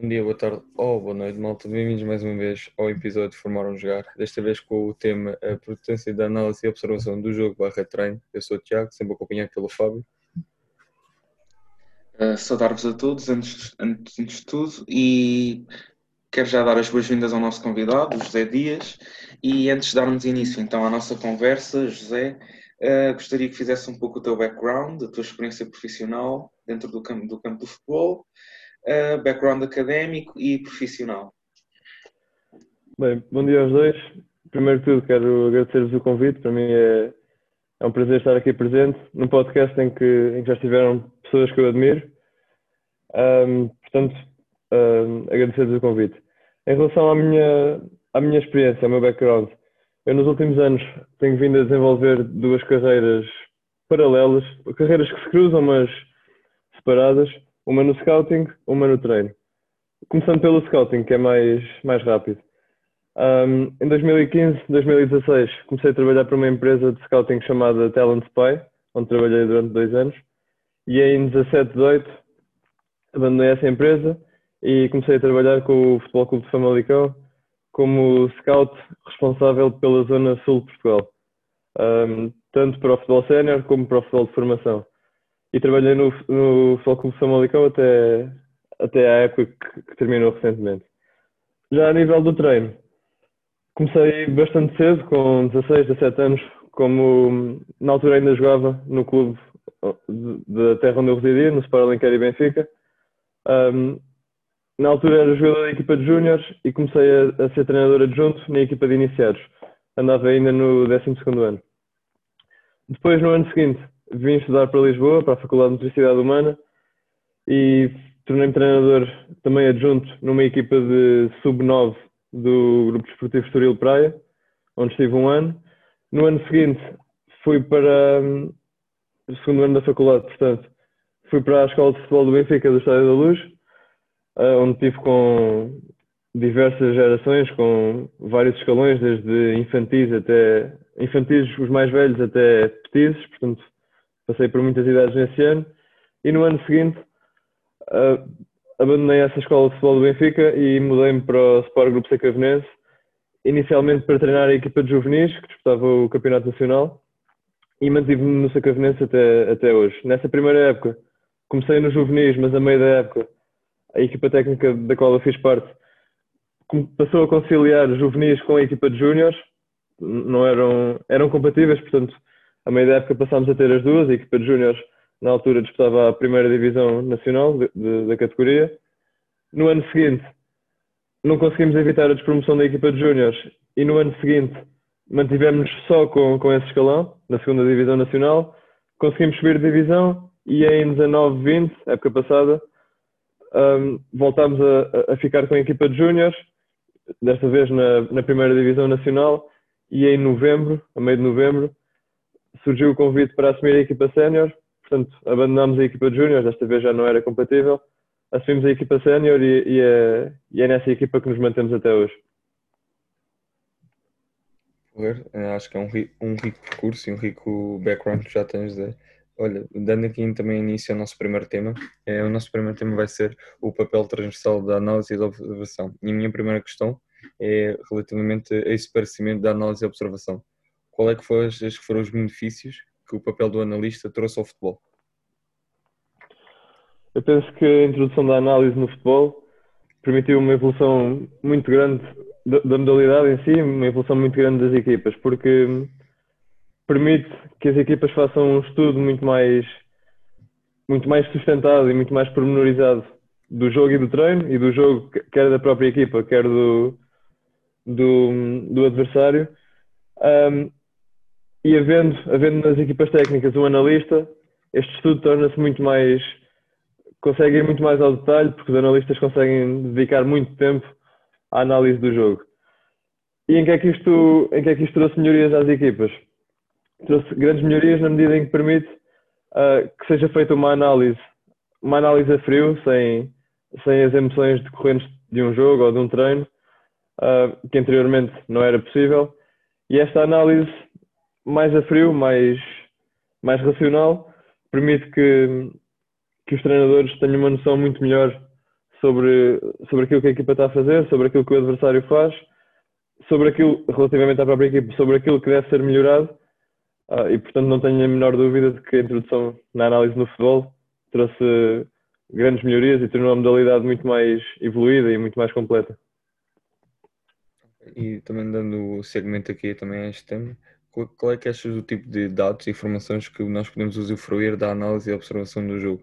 Bom dia, boa tarde ou boa noite, malta. Bem-vindos mais uma vez ao episódio de Formaram Jogar. Desta vez com o tema a potência da análise e observação do jogo barra treino. Eu sou o Tiago, sempre acompanhado pelo Fábio. Uh, Saudar-vos a todos, antes, antes, antes de tudo, e quero já dar as boas-vindas ao nosso convidado, o José Dias. E antes de darmos início então à nossa conversa, José, uh, gostaria que fizesse um pouco o teu background, a tua experiência profissional dentro do campo do, campo do futebol background académico e profissional. Bem, bom dia aos dois. Primeiro de tudo, quero agradecer-vos o convite. Para mim é, é um prazer estar aqui presente num podcast em que, em que já estiveram pessoas que eu admiro. Um, portanto, um, agradecer-vos o convite. Em relação à minha, à minha experiência, ao meu background, eu nos últimos anos tenho vindo a desenvolver duas carreiras paralelas, carreiras que se cruzam, mas separadas uma no scouting, uma no treino. Começando pelo scouting, que é mais, mais rápido. Um, em 2015, 2016, comecei a trabalhar para uma empresa de scouting chamada Talent Spy, onde trabalhei durante dois anos. E em 17, 18, abandonei essa empresa e comecei a trabalhar com o Futebol Clube de Famalicão como scout responsável pela zona sul de Portugal, um, tanto para o futebol sénior como para o futebol de formação e trabalhei no, no Futebol Clube Famalicão até, até à época que, que, terminou recentemente. Já a nível do treino, comecei bastante cedo, com 16, 17 anos, como na altura ainda jogava no clube da terra onde eu residia, no Sport e Benfica. Um, na altura era jogador da equipa de júniores e comecei a, a, ser treinador adjunto na equipa de iniciados. Andava ainda no 12 ano. Depois, no ano seguinte, vim estudar para Lisboa, para a Faculdade de Nutricidade Humana e tornei-me treinador também adjunto numa equipa de sub-9 do Grupo Desportivo Estoril Praia, onde estive um ano. No ano seguinte fui para hum, o segundo ano da faculdade, portanto, fui para a Escola de Futebol do Benfica do Estádio da Luz, eh, onde estive com diversas gerações, com vários escalões, desde infantis até infantis os mais velhos até petizes, portanto passei por muitas idades nesse ano e no ano seguinte uh, abandonei essa escola de futebol do Benfica e mudei-me para o Sport Grupo Secavenense, inicialmente para treinar a equipa de juvenis que disputava o Campeonato Nacional e mantive-me no Secavenense até, até hoje. Nessa primeira época comecei nos juvenis, mas a meio da época a equipa técnica da qual eu fiz parte passou a conciliar juvenis com a equipa de júniores, não eram, eram compatíveis, portanto a meio da época passámos a ter as duas, a equipa de júniores na altura disputava a primeira divisão nacional de, de, da categoria. No ano seguinte não conseguimos evitar a despromoção da equipa de júniores e no ano seguinte mantivemos só com, com esse escalão, na segunda divisão nacional, conseguimos subir de divisão e em 19-20, época passada, um, voltámos a, a, ficar com a equipa de júniores, desta vez na, na primeira divisão nacional, e em novembro, a meio de novembro, surgiu o convite para assumir a equipa sénior, portanto abandonámos a equipa de júnior, desta vez já não era compatível, assumimos a equipa sénior e, e, é, e, é, nessa equipa que nos mantemos até hoje. Eh, acho que é um, um rico percurso e um rico background que já tens de... Olha, dando aqui também início ao nosso primeiro tema, é, o nosso primeiro tema vai ser o papel transversal da análise e da observação. E a minha primeira questão é relativamente a esse parecimento da análise e observação qual é que foram, que foram os benefícios que o papel do analista trouxe ao futebol? Eu penso que a introdução da análise no futebol permitiu uma evolução muito grande da modalidade em si, uma evolução muito grande das equipas, porque permite que as equipas façam um estudo muito mais muito mais sustentado e muito mais pormenorizado do jogo e do treino e do jogo quer da própria equipa, quer do, do, do adversário um, e havendo, havendo nas equipas técnicas um analista, este estudo torna-se muito mais. consegue ir muito mais ao detalhe, porque os analistas conseguem dedicar muito tempo à análise do jogo. E em que é que isto, em que é que isto trouxe melhorias às equipas? Trouxe grandes melhorias na medida em que permite uh, que seja feita uma análise, uma análise a frio, sem, sem as emoções decorrentes de um jogo ou de um treino, uh, que anteriormente não era possível. E esta análise mais a frio, mais, mais racional, permite que, que os treinadores tenham uma noção muito melhor sobre, sobre aquilo que a equipa está a fazer, sobre aquilo que o adversário faz, sobre aquilo, relativamente à própria equipa, sobre aquilo que deve ser melhorado. Uh, e, portanto, não tenho a menor dúvida de que a introdução na análise no futebol trouxe grandes melhorias e tornou a modalidade muito mais evoluída e muito mais completa. E também dando o segmento aqui também a este tema, qual é que achas do tipo de dados e informações que nós podemos usufruir da análise e observação do jogo?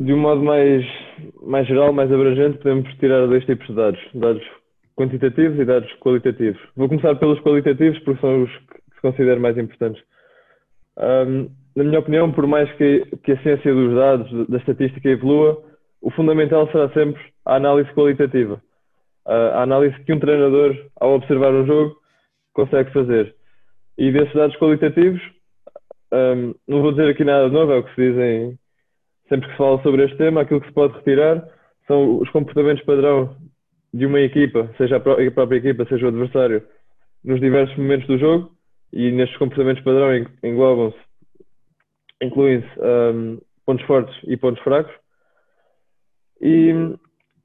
De um modo mais, mais geral, mais abrangente, podemos tirar dois tipos de dados: dados quantitativos e dados qualitativos. Vou começar pelos qualitativos, porque são os que se considero mais importantes. Um, na minha opinião, por mais que, que a ciência dos dados, da estatística evolua, o fundamental será sempre a análise qualitativa. A análise que um treinador, ao observar um jogo, consegue fazer. E desses dados qualitativos, um, não vou dizer aqui nada de novo, é o que se dizem sempre que se fala sobre este tema, aquilo que se pode retirar são os comportamentos padrão de uma equipa, seja a própria equipa, seja o adversário, nos diversos momentos do jogo, e nestes comportamentos padrão englobam-se, incluem-se um, pontos fortes e pontos fracos. E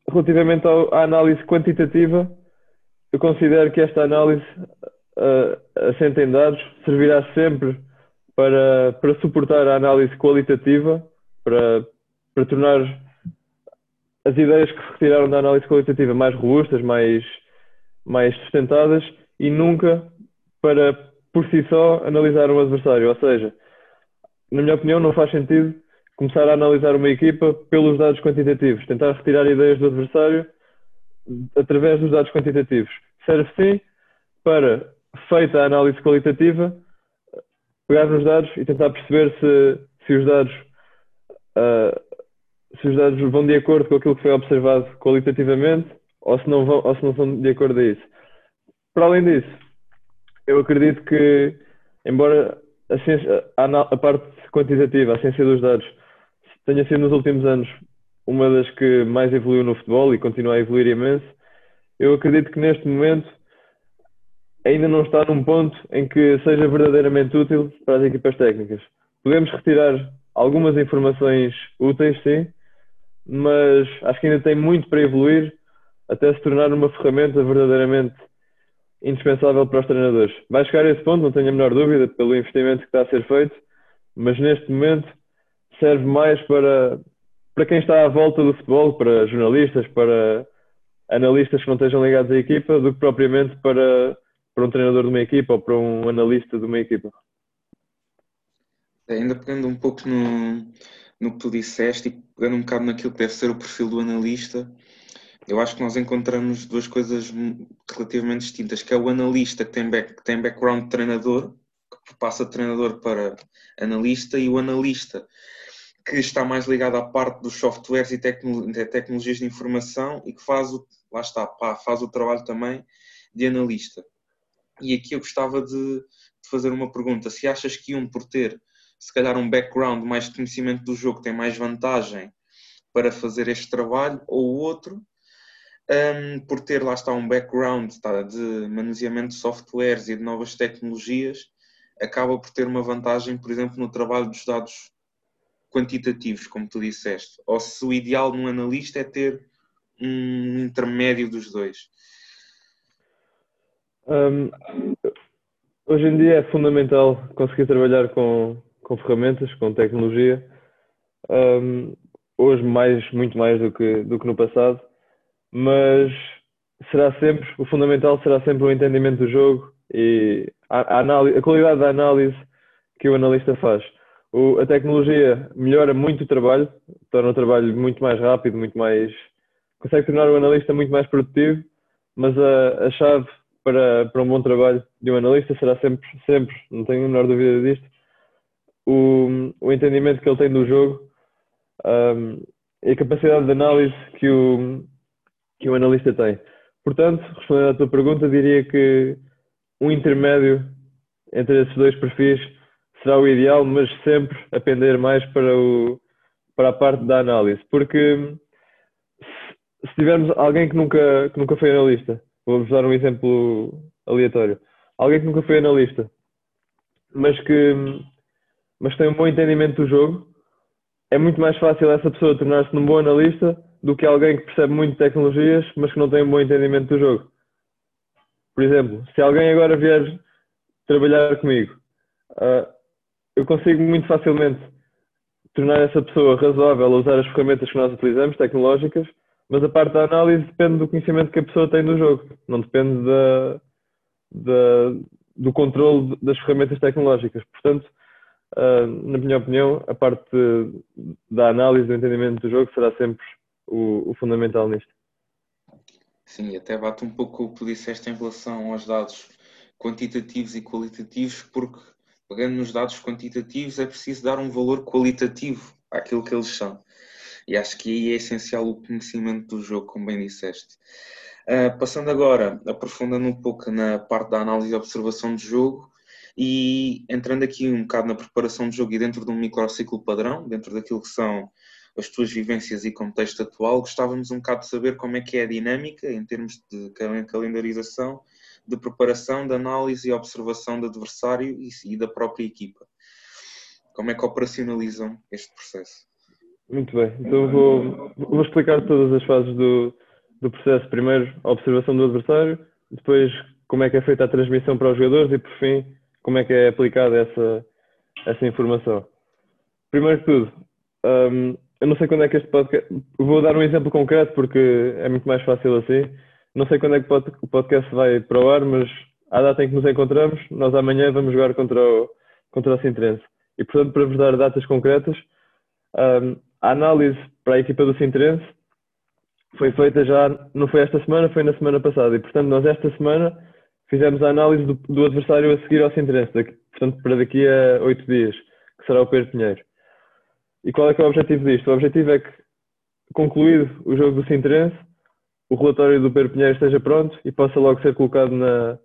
relativamente à análise quantitativa, eu considero que esta análise uh, assenta em dados servirá sempre para, para suportar a análise qualitativa, para, para tornar as ideias que se retiraram da análise qualitativa mais robustas, mais, mais sustentadas e nunca para, por si só, analisar um adversário. Ou seja, na minha opinião, não faz sentido começar a analisar uma equipa pelos dados quantitativos, tentar retirar ideias do adversário através dos dados quantitativos. Serve sim para feita a análise qualitativa, pegar nos dados e tentar perceber se, se os dados uh, se os dados vão de acordo com aquilo que foi observado qualitativamente ou se não vão ou se não são de acordo a isso. Para além disso, eu acredito que embora a, ciência, a, a parte quantitativa, a ciência dos dados, tenha sido nos últimos anos uma das que mais evoluiu no futebol e continua a evoluir imenso, eu acredito que neste momento ainda não está num ponto em que seja verdadeiramente útil para as equipas técnicas. Podemos retirar algumas informações úteis, sim, mas acho que ainda tem muito para evoluir até se tornar uma ferramenta verdadeiramente indispensável para os treinadores. Vai chegar a esse ponto, não tenho a menor dúvida, pelo investimento que está a ser feito, mas neste momento serve mais para, para quem está à volta do futebol, para jornalistas, para analistas que não estejam ligados à equipa, do que propriamente para para um treinador de uma equipa ou para um analista de uma equipa. É, ainda pegando um pouco no, no que tu disseste e pegando um bocado naquilo que deve ser o perfil do analista, eu acho que nós encontramos duas coisas relativamente distintas, que é o analista que tem, back, que tem background de treinador, que passa de treinador para analista, e o analista que está mais ligado à parte dos softwares e tecnologias de informação e que faz o, lá está, pá, faz o trabalho também de analista. E aqui eu gostava de, de, fazer uma pergunta: se achas que um, por ter se calhar um background mais de conhecimento do jogo, tem mais vantagem para fazer este trabalho, ou o outro, um, por ter lá está um background tá, de manuseamento de softwares e de novas tecnologias, acaba por ter uma vantagem, por exemplo, no trabalho dos dados quantitativos, como tu disseste, ou se o ideal num analista é ter um intermédio dos dois. Um, hoje em dia é fundamental conseguir trabalhar com, com ferramentas, com tecnologia. Um, hoje mais, muito mais do que, do que no passado, mas será sempre, o fundamental será sempre o entendimento do jogo e a, a, análise, a qualidade da análise que o analista faz. O, a tecnologia melhora muito o trabalho, torna o trabalho muito mais rápido, muito mais. consegue tornar o analista muito mais produtivo, mas a, a chave para, para um bom trabalho de um analista será sempre, sempre, não tenho a menor dúvida disto, o, o entendimento que ele tem do jogo um, e a capacidade de análise que o, que o analista tem. Portanto, respondendo à tua pergunta, diria que um intermédio entre esses dois perfis será o ideal, mas sempre a pender mais para, o, para a parte da análise. Porque se tivermos alguém que nunca, que nunca foi analista, Vou-vos dar um exemplo aleatório. Alguém que nunca foi analista, mas que, mas tem um bom entendimento do jogo, é muito mais fácil essa pessoa tornar-se num bom analista do que alguém que percebe muito tecnologias, mas que não tem um bom entendimento do jogo. Por exemplo, se alguém agora vier trabalhar comigo, uh, eu consigo muito facilmente tornar essa pessoa razoável a usar as ferramentas que nós utilizamos, tecnológicas, mas a parte da análise depende do conhecimento que a pessoa tem do jogo, não depende da, da, do controle das ferramentas tecnológicas. Portanto, uh, na minha opinião, a parte da análise, do entendimento do jogo será sempre o, o fundamental nisto. Sim, até bate um pouco o que disseste em relação aos dados quantitativos e qualitativos, porque pegando nos dados quantitativos é preciso dar um valor qualitativo àquilo que eles são. E acho que aí é essencial o conhecimento do jogo, como bem disseste. Uh, passando agora, aprofundando um pouco na parte da análise e observação de jogo e entrando aqui um bocado na preparação de jogo e dentro de um microciclo padrão, dentro daquilo que são as tuas vivências e contexto atual, gostávamos um bocado de saber como é que é a dinâmica em termos de calendarização, de preparação, de análise e observação do adversário e da própria equipa. Como é que operacionalizam este processo? Muito bem, então vou, vou explicar todas as fases do, do processo. Primeiro, a observação do adversário, depois, como é que é feita a transmissão para os jogadores e, por fim, como é que é aplicada essa, essa informação. Primeiro de tudo, um, eu não sei quando é que este podcast. Vou dar um exemplo concreto porque é muito mais fácil assim. Não sei quando é que o podcast vai para o ar, mas à data em que nos encontramos, nós amanhã vamos jogar contra o, contra o Sintrense. E portanto, para vos dar datas concretas, um, a análise para a equipa do Sintrense foi feita já, não foi esta semana, foi na semana passada. E portanto, nós esta semana fizemos a análise do, do adversário a seguir ao Sintrense, portanto, para daqui a oito dias, que será o Pedro Pinheiro. E qual é que é o objetivo disto? O objetivo é que, concluído o jogo do Sintrense, o relatório do Pedro Pinheiro esteja pronto e possa logo ser colocado na,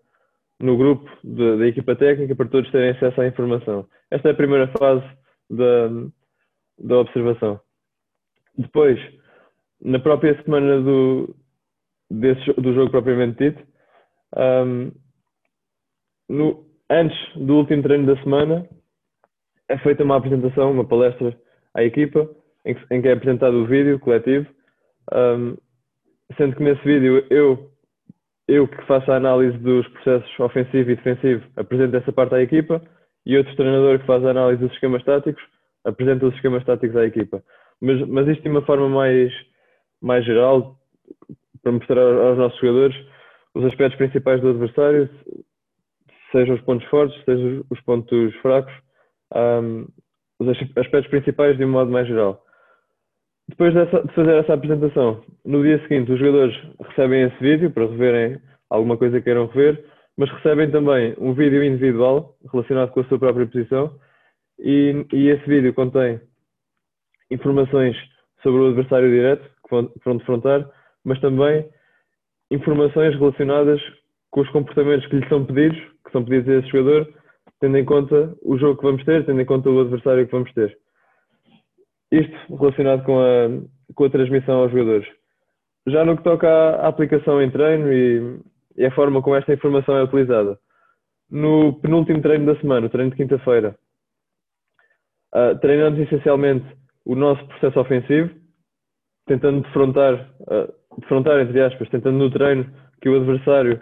no grupo da equipa técnica para todos terem acesso à informação. Esta é a primeira fase da, da observação. Depois, na própria semana do, desse, do jogo propriamente dito, um, no, antes do último treino da semana, é feita uma apresentação, uma palestra à equipa, em que, em que é apresentado o vídeo coletivo, um, sendo que nesse vídeo eu, eu que faço a análise dos processos ofensivo e defensivo, apresento essa parte à equipa, e outro treinador que faz a análise dos esquemas táticos, apresenta os esquemas táticos à equipa. Mas, mas isto de uma forma mais, mais geral, para mostrar aos nossos jogadores os aspectos principais do adversário, sejam os pontos fortes, sejam os pontos fracos, um, os aspectos principais de um modo mais geral. Depois dessa, de fazer essa apresentação, no dia seguinte os jogadores recebem esse vídeo para reverem alguma coisa que queiram rever, mas recebem também um vídeo individual relacionado com a sua própria posição e, e esse vídeo contém informações sobre o adversário direto que vão, defrontar, mas também informações relacionadas com os comportamentos que lhe são pedidos, que são pedidos a esse jogador, tendo em conta o jogo que vamos ter, tendo em conta o adversário que vamos ter. Isto relacionado com a, com a transmissão aos jogadores. Já no que toca à, à aplicação em treino e, e, a forma como esta informação é utilizada. No penúltimo treino da semana, o treino de quinta-feira, uh, treinamos essencialmente o nosso processo ofensivo, tentando defrontar, uh, defrontar, entre aspas, tentando no treino que o adversário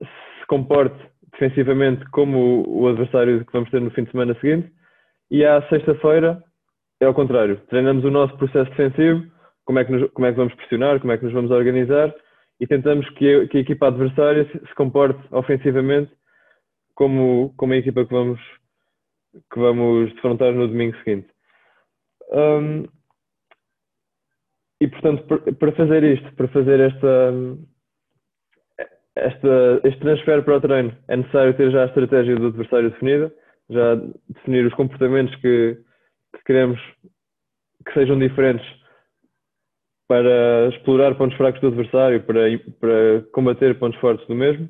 se comporte defensivamente como o adversário que vamos ter no fim de semana seguinte. E à sexta-feira é ao contrário. Treinamos o nosso processo defensivo, como é que, nos, como é que vamos pressionar, como é que nos vamos organizar e tentamos que que a equipa adversária se, se, comporte ofensivamente como, como a equipa que vamos, que vamos defrontar no domingo seguinte. Um, e portanto, para fazer isto, para fazer esta, esta, este transfer para o treino é necessário ter já a estratégia do adversário definida, já definir os comportamentos que, que queremos que sejam diferentes para explorar pontos fracos do adversário, para, para combater pontos fortes do mesmo.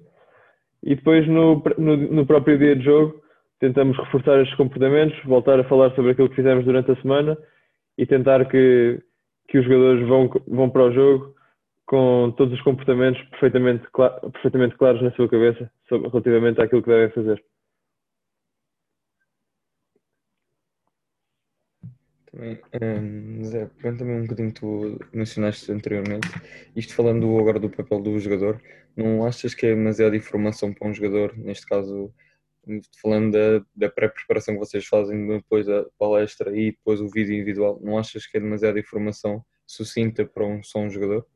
E depois, no, no, no próprio dia de jogo, tentamos reforçar estes comportamentos, voltar a falar sobre aquilo que fizemos durante a semana e tentar que, que os jogadores vão, vão para o jogo com todos os comportamentos perfeitamente, perfeitamente claros na sua cabeça sobre, relativamente àquilo que devem fazer. Também, um, Zé, pegando também um bocadinho tu mencionaste anteriormente, isto falando agora do papel do jogador, não achas que é demasiada informação para um jogador, neste caso, falando da, da pré-preparação que vocês fazem depois da palestra e depois o vídeo individual, não achas que é demasiada informação sucinta para um só um jogador?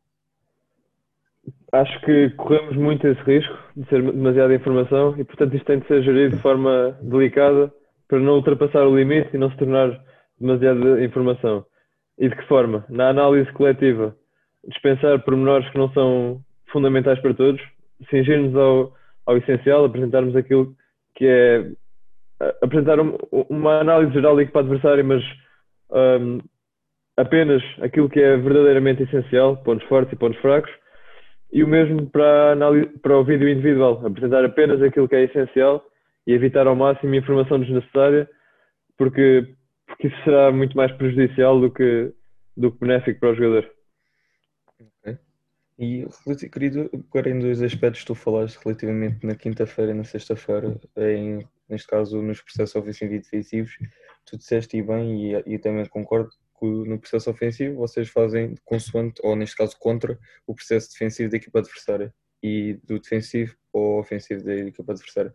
Acho que corremos muito esse risco de ser demasiada informação e, portanto, isto tem de ser gerido de forma delicada para não ultrapassar o limite e não se tornar demasiada informação. E de que forma? Na análise coletiva, dispensar pormenores que não são fundamentais para todos, cingir-nos ao, ao essencial, apresentarmos aquilo que é apresentar uma análise geral da equipa adversária, mas um, apenas aquilo que é verdadeiramente essencial, pontos fortes e pontos fracos, e o mesmo para, para o vídeo individual, apresentar apenas aquilo que é essencial e evitar ao máximo informação desnecessária, porque porque isso será muito mais prejudicial do que, do que benéfico para o jogador. E querido, em dois aspectos tu falaste relativamente na quinta-feira e na sexta-feira, em, neste caso nos processos ofensivos e defensivos, tu disseste e bem, e, e também concordo que no processo ofensivo vocês fazem consoante, ou neste caso contra, o processo defensivo da equipa adversária e do defensivo ou ofensivo da equipa adversária.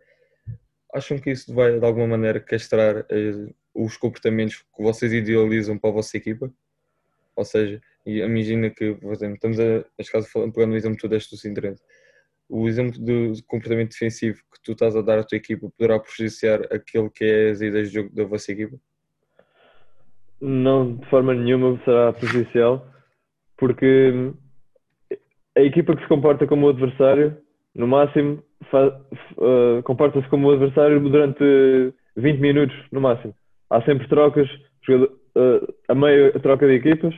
Acham que isso vai de alguma maneira castrar eh, os comportamentos que vocês idealizam para a vossa equipa? Ou seja, imagina que, por exemplo, estamos a, neste caso, pegando o exemplo que tu deste do Sintrense, o exemplo do comportamento defensivo que tu estás a dar à tua equipa poderá prejudiciar aquilo que é as ideias de jogo da vossa equipa? Não, de forma nenhuma será prejudicial, porque a equipa que se comporta como o adversário, no máximo, uh, comporta-se como o adversário durante 20 minutos, no máximo há sempre trocas, uh, a meio troca de equipas,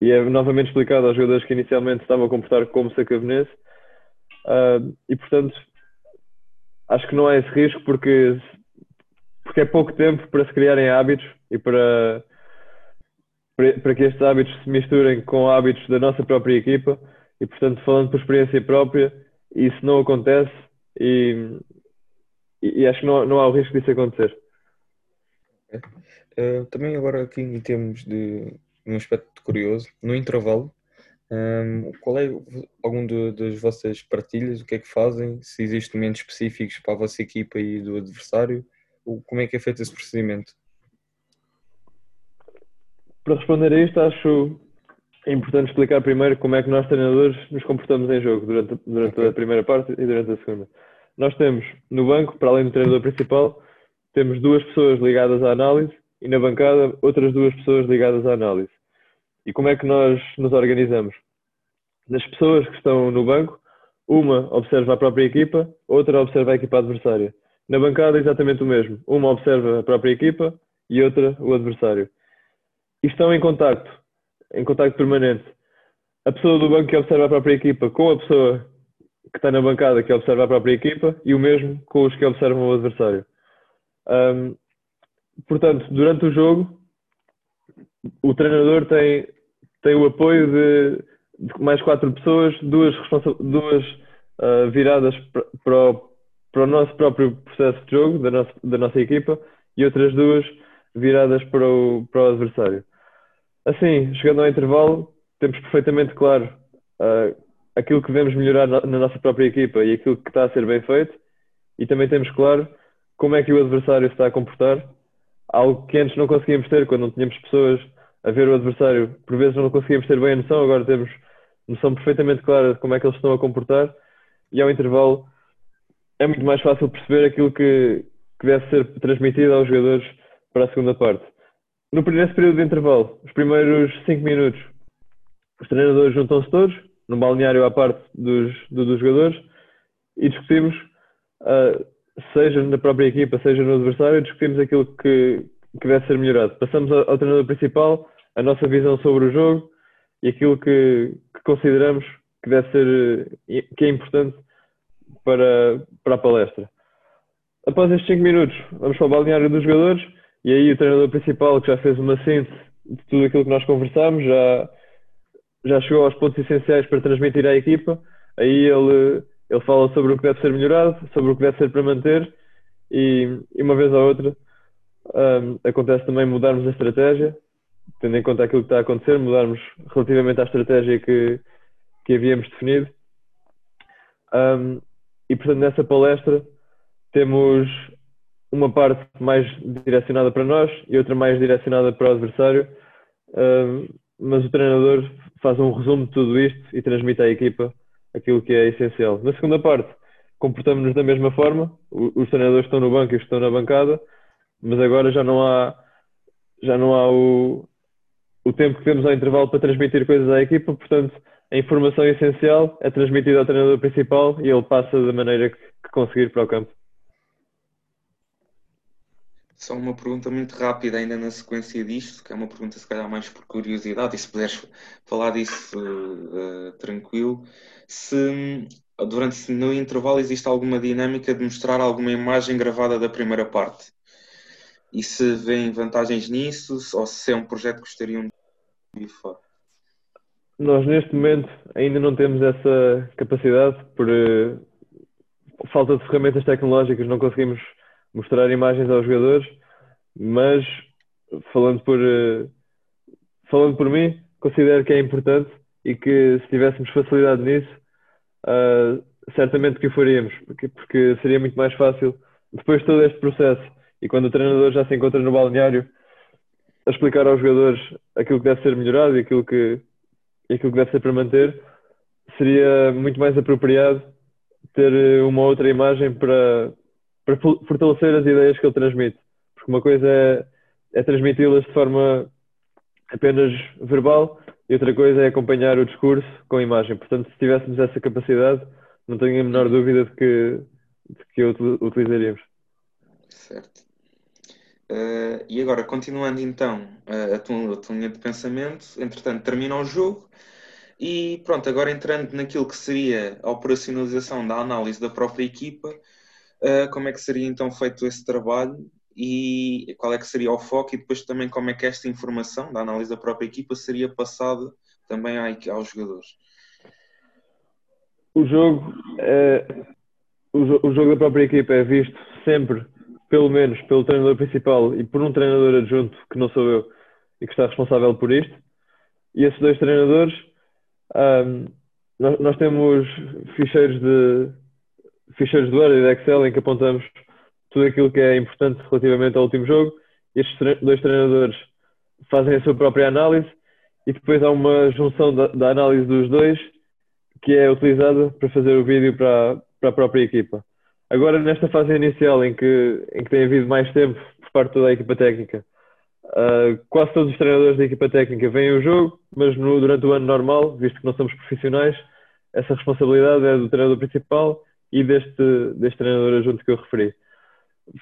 e é novamente explicado aos jogadores que inicialmente estavam a comportar como sacavenense, uh, e portanto acho que não há esse risco porque, porque é pouco tempo para se criarem hábitos e para, para, para que estes hábitos se misturem com hábitos da nossa própria equipa, e portanto falando por experiência própria, isso não acontece e, e acho que não, não há o risco disso acontecer. Uh, também agora aqui em termos de um aspecto curioso, no intervalo, um, qual é algum de, das vossas partilhas? O que é que fazem? Se existem momentos específicos para a vossa equipa e do adversário? Como é que é feito esse procedimento? Para responder a isto, acho importante explicar primeiro como é que nós treinadores nos comportamos em jogo durante, durante okay. a primeira parte e durante a segunda. Nós temos no banco, para além do treinador principal, temos duas pessoas ligadas à análise e na bancada outras duas pessoas ligadas à análise. E como é que nós nos organizamos? Das pessoas que estão no banco, uma observa a própria equipa, outra observa a equipa adversária. Na bancada, exatamente o mesmo. Uma observa a própria equipa e outra o adversário. E estão em contacto, em contacto permanente. A pessoa do banco que observa a própria equipa com a pessoa que está na bancada que observa a própria equipa e o mesmo com os que observam o adversário. Um, portanto, durante o jogo, o treinador tem, tem o apoio de, de mais quatro pessoas, duas, duas uh, viradas para o, para o nosso próprio processo de jogo, da nossa, da nossa equipa, e outras duas viradas para o, para o adversário. Assim, chegando ao intervalo, temos perfeitamente claro uh, aquilo que devemos melhorar na, na nossa própria equipa e aquilo que está a ser bem feito, e também temos claro como é que o adversário se está a comportar, algo que antes não conseguíamos ter quando não tínhamos pessoas a ver o adversário. Por vezes não conseguíamos ter bem a noção, agora temos noção perfeitamente clara de como é que eles estão a comportar e ao intervalo é muito mais fácil perceber aquilo que, que deve ser transmitido aos jogadores para a segunda parte. No, nesse período de intervalo, os primeiros 5 minutos, os treinadores juntam-se todos, num balneário à parte dos, do, dos jogadores, e discutimos uh, seja na própria equipa, seja no adversário, discutimos aquilo que, que deve ser melhorado. Passamos ao, ao treinador principal a nossa visão sobre o jogo e aquilo que, que, consideramos que deve ser que é importante para, para a palestra. Após estes 5 minutos, vamos para o balneário dos jogadores e aí o treinador principal, que já fez uma síntese de tudo aquilo que nós conversámos, já, já chegou aos pontos essenciais para transmitir à equipa, aí ele ele fala sobre o que deve ser melhorado, sobre o que deve ser para manter e, e uma vez ou outra um, acontece também mudarmos a estratégia tendo em conta aquilo que está a acontecer, mudarmos relativamente à estratégia que, que havíamos definido. Um, e, portanto, nessa palestra temos uma parte mais direcionada para nós e outra mais direcionada para o adversário, um, mas o treinador faz um resumo de tudo isto e transmite à equipa aquilo que é essencial. Na segunda parte, comportamos-nos da mesma forma, os treinadores estão no banco e estão na bancada, mas agora já não há, já não há o, o tempo que temos ao intervalo para transmitir coisas à equipa, portanto, a informação essencial é transmitida ao treinador principal e ele passa da maneira que, conseguir para o campo. Só uma pergunta muito rápida ainda na sequência disto, que é uma pergunta se calhar mais por curiosidade, e se puderes falar disso uh, tranquilo, se durante no intervalo existe alguma dinâmica de mostrar alguma imagem gravada da primeira parte e se vêem vantagens nisso ou se é um projeto que gostariam de ir fora. Nós neste momento ainda não temos essa capacidade por uh, falta de ferramentas tecnológicas, não conseguimos mostrar imagens aos jogadores, mas falando por uh, falando por mim, considero que é importante e que se tivéssemos facilidade nisso, uh, certamente que o faríamos, porque, porque seria muito mais fácil depois de todo este processo e quando o treinador já se encontra no balneário a explicar aos jogadores aquilo que deve ser melhorado e aquilo que, aquilo que deve ser para manter, seria muito mais apropriado ter uma outra imagem para, para fortalecer as ideias que ele transmite. Porque uma coisa é, é transmiti-las de forma apenas verbal e outra coisa é acompanhar o discurso com imagem. Portanto, se tivéssemos essa capacidade, não tenho a menor dúvida de que, de que utilizaríamos. Certo. Uh, e agora, continuando então uh, a, tua, a tua linha de pensamento, entretanto termina o jogo e pronto, agora entrando naquilo que seria a operacionalização da análise da própria equipa, uh, como é que seria então feito esse trabalho e qual é que seria o foco e depois também como é que esta informação da análise da própria equipa seria passada também aos jogadores? O jogo, o, o jogo da própria equipa é visto sempre pelo menos pelo treinador principal e por um treinador adjunto, que não sou eu, e que está responsável por isto. E esses dois treinadores, um, nós, nós, temos ficheiros de ficheiros do Word e de Excel em que apontamos tudo aquilo que é importante relativamente ao último jogo. Estes dois treinadores fazem a sua própria análise e depois há uma junção da, da análise dos dois que é utilizada para fazer o vídeo para, para a própria equipa. Agora, nesta fase inicial, em que, em que tem havido mais tempo por parte de toda a equipa técnica, uh, quase todos os treinadores da equipa técnica veem o jogo, mas no, durante o ano normal, visto que não somos profissionais, essa responsabilidade é do treinador principal e deste, deste treinador adjunto que eu referi.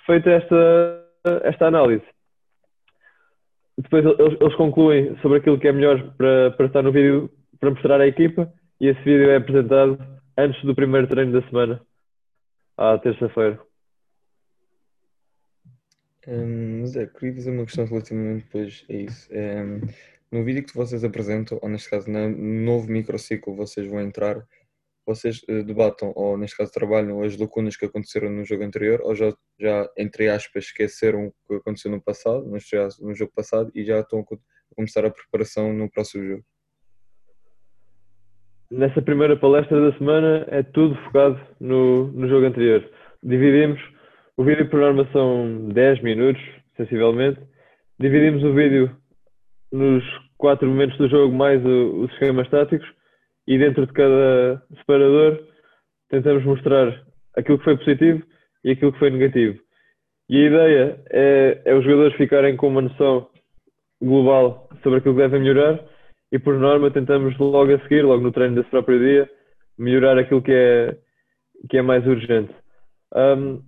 Feita esta, esta análise, depois eles, eles, concluem sobre aquilo que é melhor para, para estar no vídeo para mostrar à equipa e esse vídeo é apresentado antes do primeiro treino da semana à terça-feira. Um, Zé, queria fazer uma questão relativamente depois a isso. Um, no vídeo que vocês apresentam, ou neste caso no novo microciclo vocês vão entrar, vocês uh, debatam, ou neste caso trabalham as lacunas que aconteceram no jogo anterior, ou já, já entre aspas, esqueceram o que aconteceu no passado, no jogo passado, e já estão a começar a preparação no próximo jogo? Nessa primeira palestra da semana é tudo focado no, no jogo anterior. Dividimos o vídeo por norma são 10 minutos, sensivelmente. Dividimos o vídeo nos quatro momentos do jogo mais os esquemas táticos e dentro de cada separador tentamos mostrar aquilo que foi positivo e aquilo que foi negativo. E a ideia é, é os jogadores ficarem com uma noção global sobre aquilo que devem melhorar e por norma tentamos logo a seguir, logo no treino desse próprio dia, melhorar aquilo que é, que é mais urgente. Um,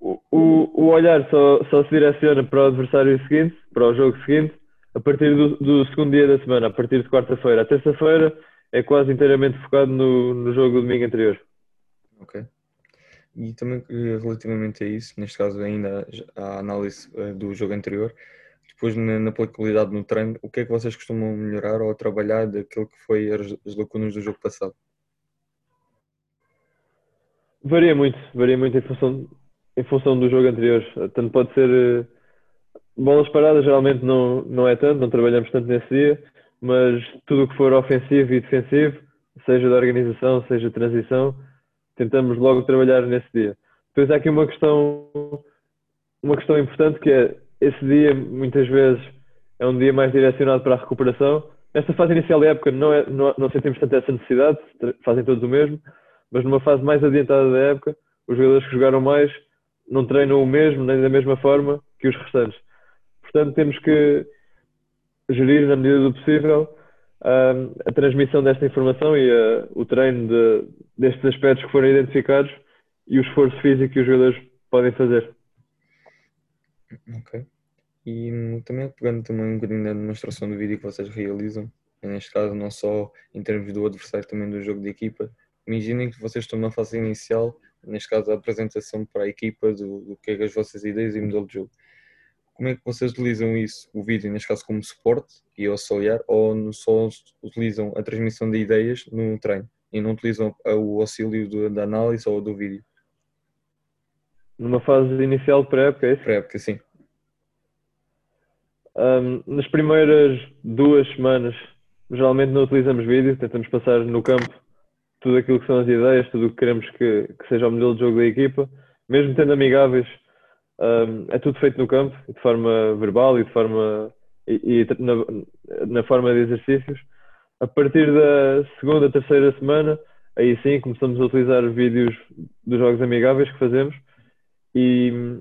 o, o olhar só, só se direciona para o adversário seguinte, para o jogo seguinte, a partir do, do segundo dia da semana, a partir de quarta-feira. A terça-feira é quase inteiramente focado no, no jogo do domingo anterior. Ok. E também relativamente a isso, neste caso ainda a análise eh, do jogo anterior, depois na, na aplicabilidade no treino, o que é que vocês costumam melhorar ou trabalhar daquilo que foi as, as lacunas do jogo passado? Varia muito, varia muito em função, em função do jogo anterior. Tanto pode ser bolas paradas geralmente não, não é tanto, não trabalhamos tanto nesse dia, mas tudo o que for ofensivo e defensivo, seja da organização, seja transição, tentamos logo trabalhar nesse dia. Depois há aqui uma questão, uma questão importante que é esse dia muitas vezes é um dia mais direcionado para a recuperação. Nesta fase inicial da época não, é, não, não sentimos tanto essa necessidade, fazem todos o mesmo, mas numa fase mais adiantada da época, os jogadores que jogaram mais não treinam o mesmo, nem da mesma forma que os restantes. Portanto, temos que gerir, na medida do possível, a, a transmissão desta informação e a, o treino de, destes aspectos que foram identificados e o esforço físico que os jogadores podem fazer. Ok. E hum, também pegando também um bocadinho da demonstração do vídeo que vocês realizam, neste caso não só em termos do adversário, também do jogo de equipa, imaginem que vocês estão na fase inicial, neste caso a apresentação para a equipa do, do que é as vossas ideias e modelo de jogo. Como é que vocês utilizam isso, o vídeo, neste caso como suporte e auxiliar, ou só utilizam a transmissão de ideias no treino e não utilizam o auxílio do, da análise ou do vídeo? Numa fase inicial pré-época, é isso? Pré-época, sim. Um, nas primeiras duas semanas, geralmente não utilizamos vídeo, tentamos passar no campo tudo aquilo que são as ideias, tudo o que queremos que, que seja o modelo de jogo da equipa, mesmo tendo amigáveis, um, é tudo feito no campo, de forma verbal e de forma e, e na, na, forma de exercícios. A partir da segunda, terceira semana, aí sim começamos a utilizar vídeos dos jogos amigáveis que fazemos e,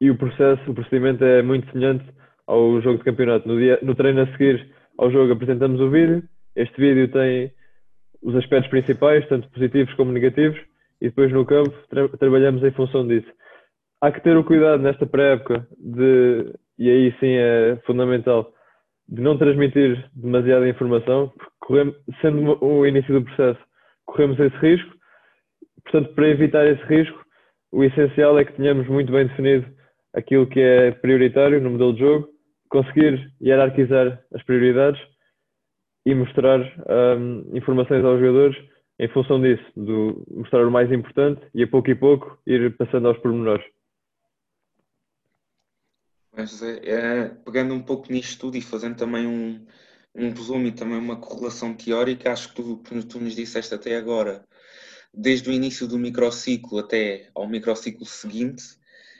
e o processo, o procedimento é muito semelhante ao jogo de campeonato. No, dia, no treino a seguir ao jogo apresentamos o vídeo. Este vídeo tem os aspectos principais, tanto positivos como negativos, e depois no campo tra trabalhamos em função disso. Há que ter o cuidado nesta pré-época de, e aí sim é fundamental, de não transmitir demasiada informação, porque corremos, sendo o início do processo, corremos esse risco. Portanto, para evitar esse risco, o essencial é que tenhamos muito bem definido aquilo que é prioritário no modelo de jogo, conseguir hierarquizar as prioridades e mostrar um, informações aos jogadores em função disso, do mostrar o mais importante e a pouco e pouco ir passando aos pormenores. Mas, é, pegando um pouco nisto tudo e fazendo também um, um resumo e também uma correlação teórica, acho que tu, tu nos disseste até agora, desde o início do microciclo até ao microciclo seguinte,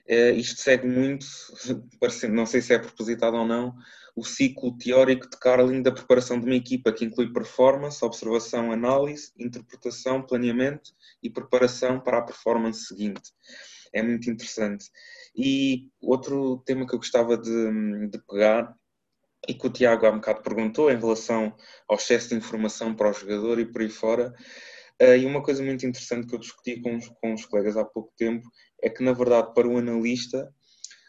isto segue muito, não sei se é propositado ou não, o ciclo teórico de Carling da preparação de uma equipa, que inclui performance, observação, análise, interpretação, planeamento e preparação para a performance seguinte. É muito interessante. E outro tema que eu gostava de, de pegar e que o Tiago há um bocado perguntou em relação ao excesso de informação para o jogador e por aí fora. Uh, e uma coisa muito interessante que eu discuti com, com os colegas há pouco tempo é que, na verdade, para o analista,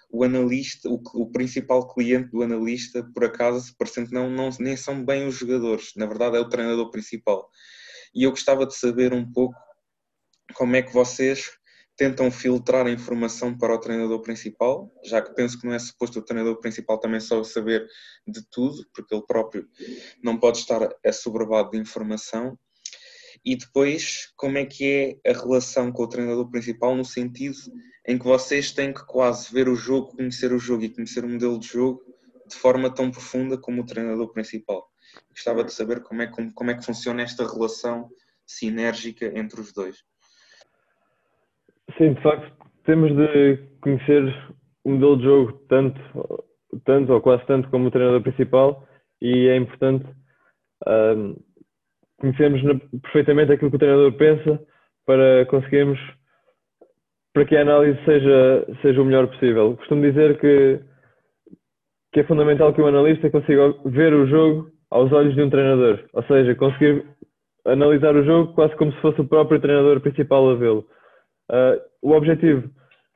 o analista, o, o, principal cliente do analista, por acaso, parecendo não, não, nem são bem os jogadores, na verdade é o treinador principal. E eu gostava de saber um pouco como é que vocês tentam filtrar a informação para o treinador principal, já que penso que não é suposto o treinador principal também só saber de tudo, porque ele próprio não pode estar assoberbado de informação. E depois, como é que é a relação com o treinador principal no sentido em que vocês têm que quase ver o jogo, conhecer o jogo e conhecer o modelo de jogo de forma tão profunda como o treinador principal. Gostava de saber como é, como, como é que funciona esta relação sinérgica entre os dois. Sim, de facto, temos de conhecer o modelo de jogo tanto, tanto ou quase tanto como o treinador principal e é importante um, conhecermos perfeitamente aquilo que o treinador pensa para conseguirmos para que a análise seja, seja o melhor possível. Costumo dizer que, que é fundamental que o analista consiga ver o jogo aos olhos de um treinador, ou seja, conseguir analisar o jogo quase como se fosse o próprio treinador principal a vê-lo. Uh, o objetivo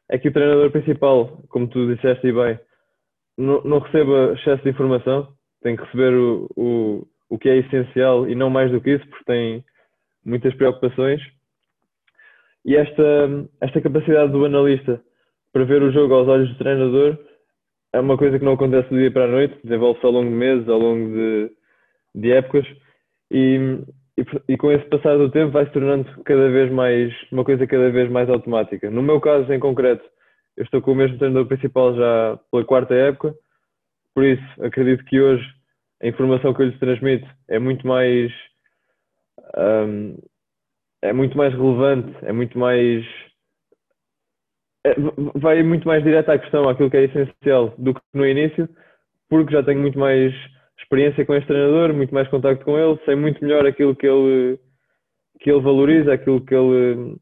é que o treinador principal, como tu disseste bem, não, não receba excesso de informação, tem que receber o, o que é essencial e não mais do que isso, porque tem muitas preocupações e esta, esta capacidade do analista para ver o jogo aos olhos do treinador é uma coisa que não acontece do dia para a noite, desenvolve-se ao longo de meses, ao longo de, de épocas, e, e, e, com esse passar do tempo vai se tornando cada vez mais, uma coisa cada vez mais automática. No meu caso em concreto, eu estou com o mesmo treinador principal já pela quarta época, por isso acredito que hoje a informação que eu lhes transmito é muito mais um, é muito mais relevante, é muito mais é, vai muito mais direto à questão, àquilo que é essencial do que no início, porque já tenho muito mais experiência com este treinador, muito mais contacto com ele, sei muito melhor aquilo que ele que ele valoriza, aquilo que ele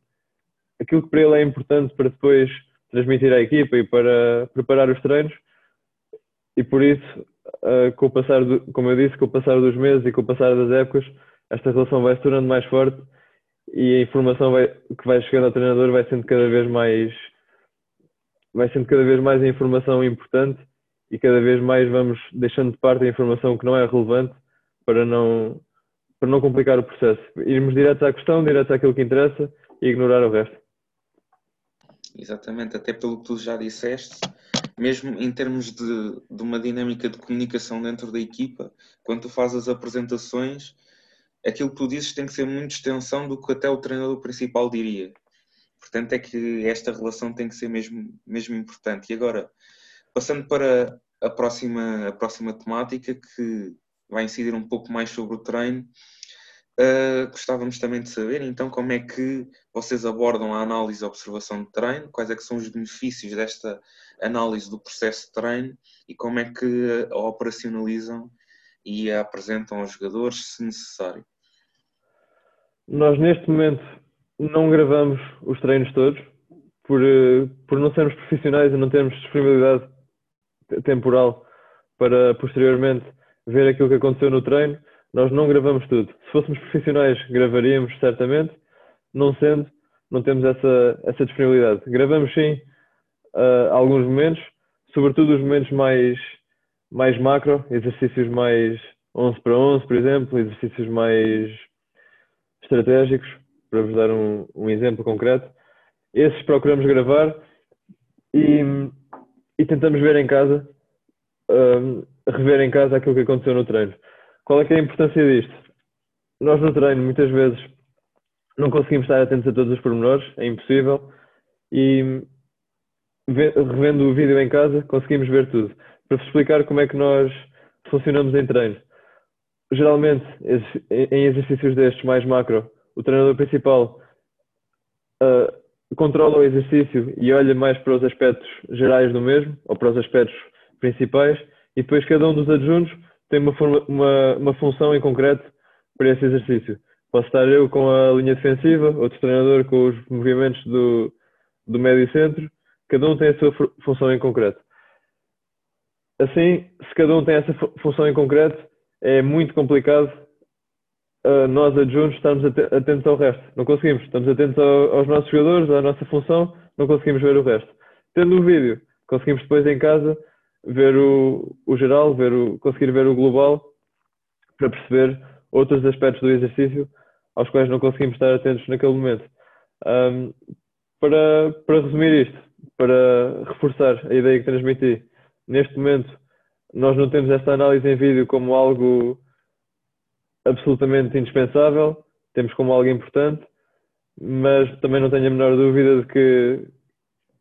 aquilo que para ele é importante para depois transmitir à equipa e para preparar os treinos. E por isso, uh, com o passar, do, como eu disse, com o passar dos meses e com o passar das épocas, esta relação vai se tornando mais forte e a informação vai, que vai chegando ao treinador vai sendo cada vez mais vai sendo cada vez mais a informação importante e cada vez mais vamos deixando de parte a informação que não é relevante para não para não complicar o processo. Irmos direto à questão, direto àquilo que interessa e ignorar o resto. Exatamente, até pelo que tu já disseste, mesmo em termos de, de uma dinâmica de comunicação dentro da equipa, quando tu fazes as apresentações, aquilo que tu dizes tem que ser muito extensão do que até o treinador principal diria. Portanto, é que esta relação tem que ser mesmo, mesmo importante. E agora, passando para a próxima, a próxima temática, que vai incidir um pouco mais sobre o treino, Uh, gostávamos também de saber então como é que vocês abordam a análise e observação de treino, quais é que são os benefícios desta análise do processo de treino e como é que a operacionalizam e a apresentam aos jogadores se necessário. Nós neste momento não gravamos os treinos todos por, eh, por não sermos profissionais e não termos disponibilidade temporal para posteriormente ver aquilo que aconteceu no treino nós não gravamos tudo. Se fôssemos profissionais, gravaríamos certamente. Não sendo, não temos essa, essa disponibilidade. Gravamos sim uh, alguns momentos, sobretudo os momentos mais, mais macro, exercícios mais 11 para 11, por exemplo, exercícios mais estratégicos, para vos dar um, um exemplo concreto. Esses procuramos gravar e, e tentamos ver em casa, um, ah, rever em casa aquilo que aconteceu no treino. Qual é que é a importância disto? Nós no treino, muitas vezes, não conseguimos estar atentos a todos os pormenores, é impossível, e revendo o vídeo em casa, conseguimos ver tudo. Para vos explicar como é que nós funcionamos em treino. Geralmente, em exercícios destes mais macro, o treinador principal uh, controla o exercício e olha mais para os aspectos gerais do mesmo, ou para os aspectos principais, e depois cada um dos adjuntos tem uma, forma, uma, uma função em concreto para esse exercício. Posso estar eu com a linha defensiva, outro treinador com os movimentos do, do médio centro, cada um tem a sua função em concreto. Assim, se cada um tem essa função em concreto, é muito complicado uh, nós adjuntos estarmos atentos ao resto. Não conseguimos. Estamos atentos ao, aos nossos jogadores, à nossa função, não conseguimos ver o resto. Tendo o vídeo, conseguimos depois em casa ver o, o geral, ver o, conseguir ver o global para perceber outros aspectos do exercício aos quais não conseguimos estar atentos naquele momento. Um, para, para resumir isto, para reforçar a ideia que transmiti, neste momento nós não temos esta análise em vídeo como algo absolutamente indispensável, temos como algo importante, mas também não tenho a menor dúvida de que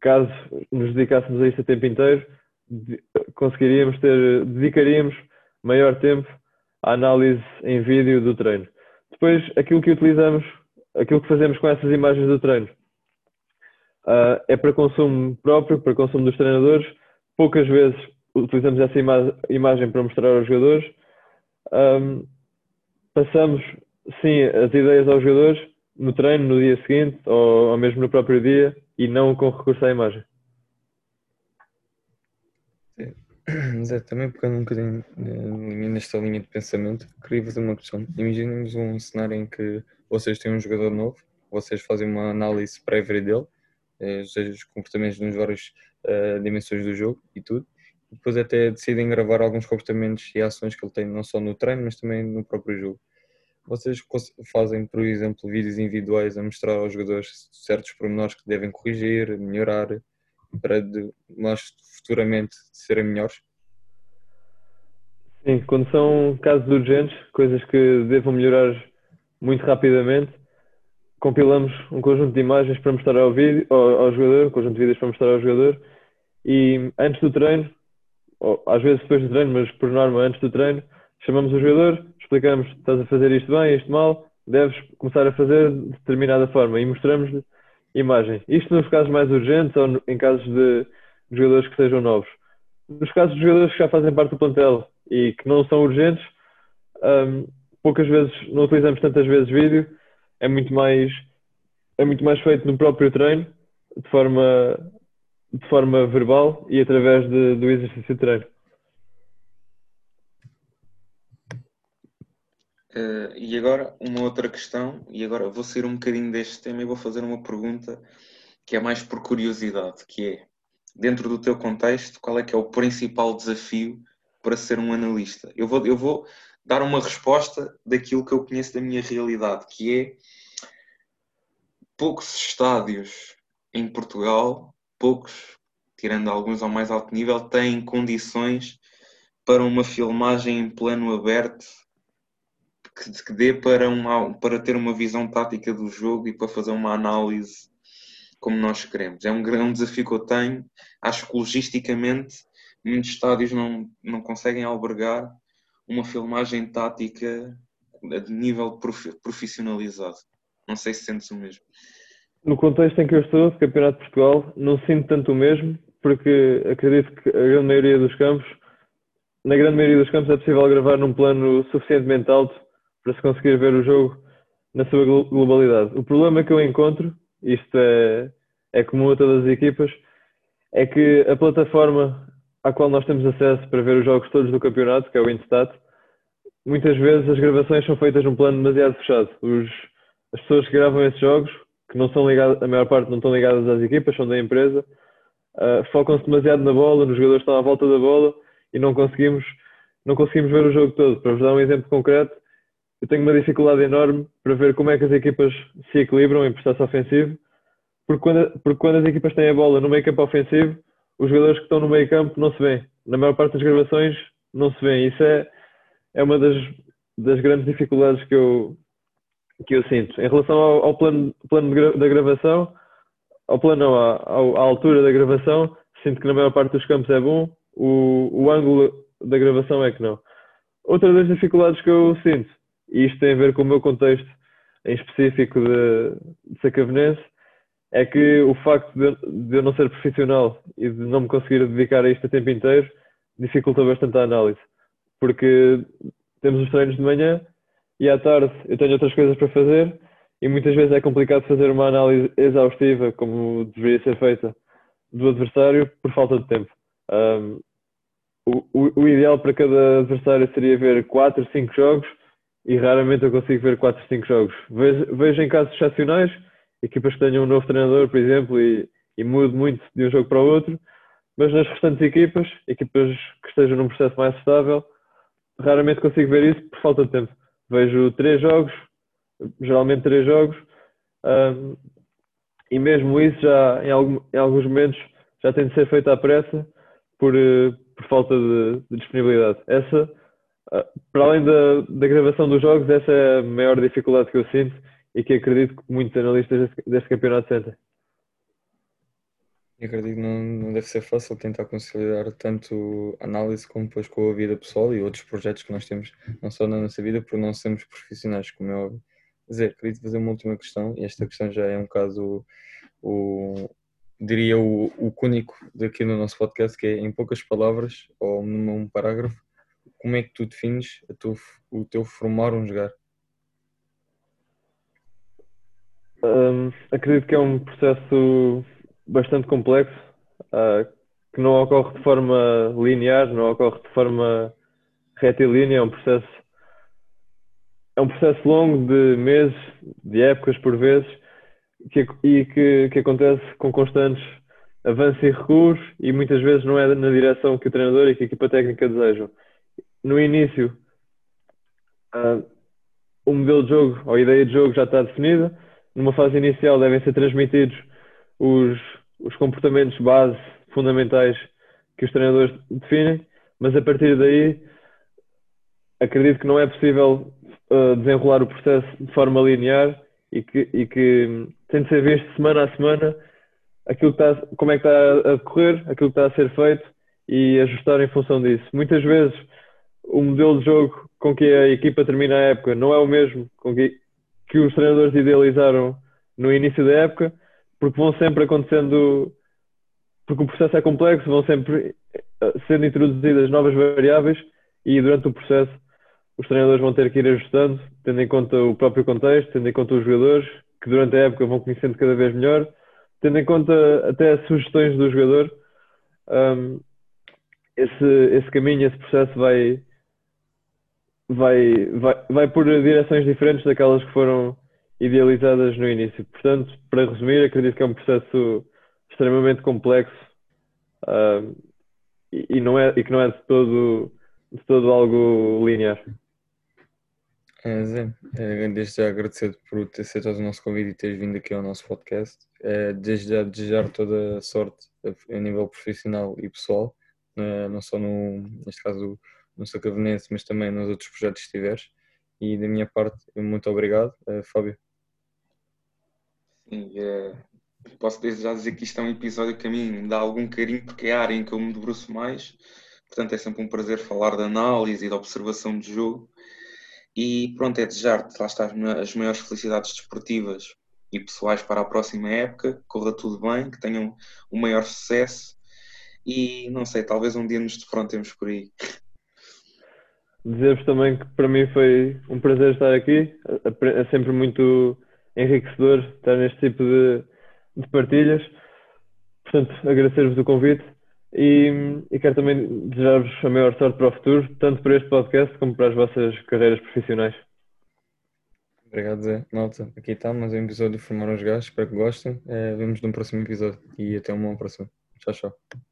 caso nos dedicássemos a isso a tempo inteiro, conseguiríamos ter, dedicaríamos maior tempo à análise em vídeo do treino. Depois, aquilo que utilizamos, aquilo que fazemos com essas imagens do treino uh, é para consumo próprio, para consumo dos treinadores. Poucas vezes utilizamos essa ima imagem para mostrar aos jogadores. Um, passamos, sim, as ideias aos jogadores no treino, no dia seguinte ou, ou mesmo no próprio dia e não com recurso à imagem. Zé, também pegando um bocadinho eh, nesta linha de pensamento, queria fazer uma questão. Imaginemos um cenário em que vocês têm um jogador novo, vocês fazem uma análise prévia dele, eh, os comportamentos nas várias uh, dimensões do jogo e tudo, e depois até decidem gravar alguns comportamentos e ações que ele tem, não só no treino, mas também no próprio jogo. Vocês fazem, por exemplo, vídeos individuais a mostrar aos jogadores certos pormenores que devem corrigir, melhorar, para de, nós futuramente serem melhores? Sim, quando são casos urgentes, coisas que devam melhorar muito rapidamente, compilamos um conjunto de imagens para mostrar ao, vídeo, ao, ao, jogador, um conjunto de vídeos para mostrar ao jogador, e antes do treino, ou às vezes depois do treino, mas por norma antes do treino, chamamos o jogador, explicamos, estás a fazer isto bem, isto mal, deves começar a fazer de determinada forma e mostramos-lhe imagem. Isto nos casos mais urgentes ou em casos de jogadores que sejam novos. Nos casos de jogadores que já fazem parte do plantel e que não são urgentes, um, poucas vezes, não utilizamos tantas vezes vídeo, é muito mais, é muito mais feito no próprio treino, de forma, de forma verbal e através de, do exercício de treino. Uh, e agora, uma outra questão, e agora vou sair um bocadinho deste tema e vou fazer uma pergunta que é mais por curiosidade, que é, dentro do teu contexto, qual é que é o principal desafio para ser um analista? Eu vou, eu vou dar uma resposta daquilo que eu conheço da minha realidade, que é poucos estádios em Portugal, poucos, tirando alguns ao mais alto nível, têm condições para uma filmagem em plano aberto que, que dê para, uma, para ter uma visão tática do jogo e para fazer uma análise como nós queremos. É um grande desafio que eu tenho. Acho que logisticamente muitos estádios não, não conseguem albergar uma filmagem tática de nível profissionalizado. Não sei se sentes o mesmo. No contexto em que eu estou, de Campeonato de Portugal, não sinto tanto o mesmo, porque acredito que a grande maioria dos campos, na grande maioria dos campos, é possível gravar num plano suficientemente alto para se conseguir ver o jogo na sua globalidade. O problema que eu encontro, isto é, é comum a todas as equipas, é que a plataforma à qual nós temos acesso para ver os jogos todos do campeonato, que é o Instat, muitas vezes as gravações são feitas num plano demasiado fechado. Os, as pessoas que gravam esses jogos, que não são ligadas, a maior parte não estão ligadas às equipas, são da empresa, uh, focam-se demasiado na bola, nos jogadores estão à volta da bola e não conseguimos, não conseguimos ver o jogo todo. Para vos dar um exemplo concreto, eu tenho uma dificuldade enorme para ver como é que as equipas se equilibram em processo ofensivo, porque quando, porque quando as equipas têm a bola no meio campo ofensivo, os jogadores que estão no meio campo não se vêem. Na maior parte das gravações não se vêem. Isso é, é uma das, das grandes dificuldades que eu, que eu sinto. Em relação ao, ao plano, plano da gravação, ao plano não, à, à, altura da gravação, sinto que na maior parte dos campos é bom, o, o ângulo da gravação é que não. Outra das dificuldades que eu sinto e isto tem a ver com o meu contexto em específico de, de Sacavenense, é que o facto de, eu não ser profissional e de não me conseguir dedicar a isto a tempo inteiro dificulta bastante a análise. Porque temos os treinos de manhã e à tarde eu tenho outras coisas para fazer e muitas vezes é complicado fazer uma análise exaustiva como deveria ser feita do adversário por falta de tempo. Um, o, o, o, ideal para cada adversário seria ver 4, 5 jogos e raramente eu consigo ver 4, 5 jogos. Vejo, vejo em casos excepcionais, equipas que tenham um novo treinador, por exemplo, e, e mude muito de um jogo para o outro, mas nas restantes equipas, equipas que estejam num processo mais estável, raramente consigo ver isso por falta de tempo. Vejo três jogos, geralmente três jogos, um, e mesmo isso já em, algum, em, alguns momentos já tem de ser feito à pressa por, eh, por falta de, de disponibilidade. Essa ah, para além da, da gravação dos jogos, essa é a maior dificuldade que eu sinto e que acredito que muitos analistas deste, campeonato sentem. Eu acredito que não, não deve ser fácil tentar conciliar tanto análise como depois com a vida pessoal e outros projetos que nós temos, não só na nossa vida, por não sermos profissionais, como é óbvio. Dizer, acredito fazer uma última questão, e esta questão já é um caso, o, diria, o, o único daqui no nosso podcast, que é em poucas palavras ou num parágrafo, como é que tu defines o teu formar um jogar? Um, acredito que é um processo bastante complexo, uh, que não ocorre de forma linear, não ocorre de forma retilínea, é um processo é um processo longo de meses, de épocas por vezes, que, e que, que acontece com constantes avanços e recuos e muitas vezes não é na direção que o treinador e que a equipa técnica desejam no início uh, o modelo de jogo ou a ideia de jogo já está definida. Numa fase inicial devem ser transmitidos os, os comportamentos base fundamentais que os treinadores definem, mas a partir daí acredito que não é possível uh, desenrolar o processo de forma linear e que, e que tem de ser visto semana a semana aquilo que está, como é que está a decorrer, aquilo que está a ser feito e ajustar em função disso. Muitas vezes o modelo de jogo com que a equipa termina a época não é o mesmo com que, que os treinadores idealizaram no início da época, porque vão sempre acontecendo, porque o processo é complexo, vão sempre eh, sendo introduzidas novas variáveis e durante o processo os treinadores vão ter que ir ajustando, tendo em conta o próprio contexto, tendo em conta os jogadores, que durante a época vão conhecendo cada vez melhor, tendo em conta até as sugestões do jogador. Um, esse, esse caminho, esse processo vai, vai, vai, vai por direções diferentes daquelas que foram idealizadas no início. Portanto, para resumir, acredito que é um processo extremamente complexo uh, e, e, não é, e que não é de todo, de todo algo linear. É, Zé, é, desde já agradecer por ter aceitado o nosso convite e teres vindo aqui ao nosso podcast. É, desde já desejar toda a sorte a, nível profissional e pessoal, não só no, neste caso no Sacavenense, mas também nos outros projetos que tiveres. E da minha parte, muito obrigado, uh, Fábio. Sim, é, posso desde já dizer que isto é um episódio que a mim dá algum carinho, porque é a área em que eu me debruço mais. Portanto, é sempre um prazer falar de análise e de observação de jogo. E pronto, é desejar-te, lá estás, as maiores felicidades desportivas e pessoais para a próxima época, corra tudo bem, que tenham o maior sucesso e não sei, talvez um dia nos defrontemos por aí dizer-vos também que para mim foi um prazer estar aqui. É sempre muito enriquecedor estar neste tipo de, de partilhas. Portanto, agradecer-vos o convite e, e quero também desejar-vos a maior sorte para o futuro, tanto para este podcast como para as vossas carreiras profissionais. Obrigado, Zé. Malta, aqui está mais um episódio de Formar os Gajos. Espero que gostem. É, vemos no próximo episódio e até uma próxima. Tchau, tchau.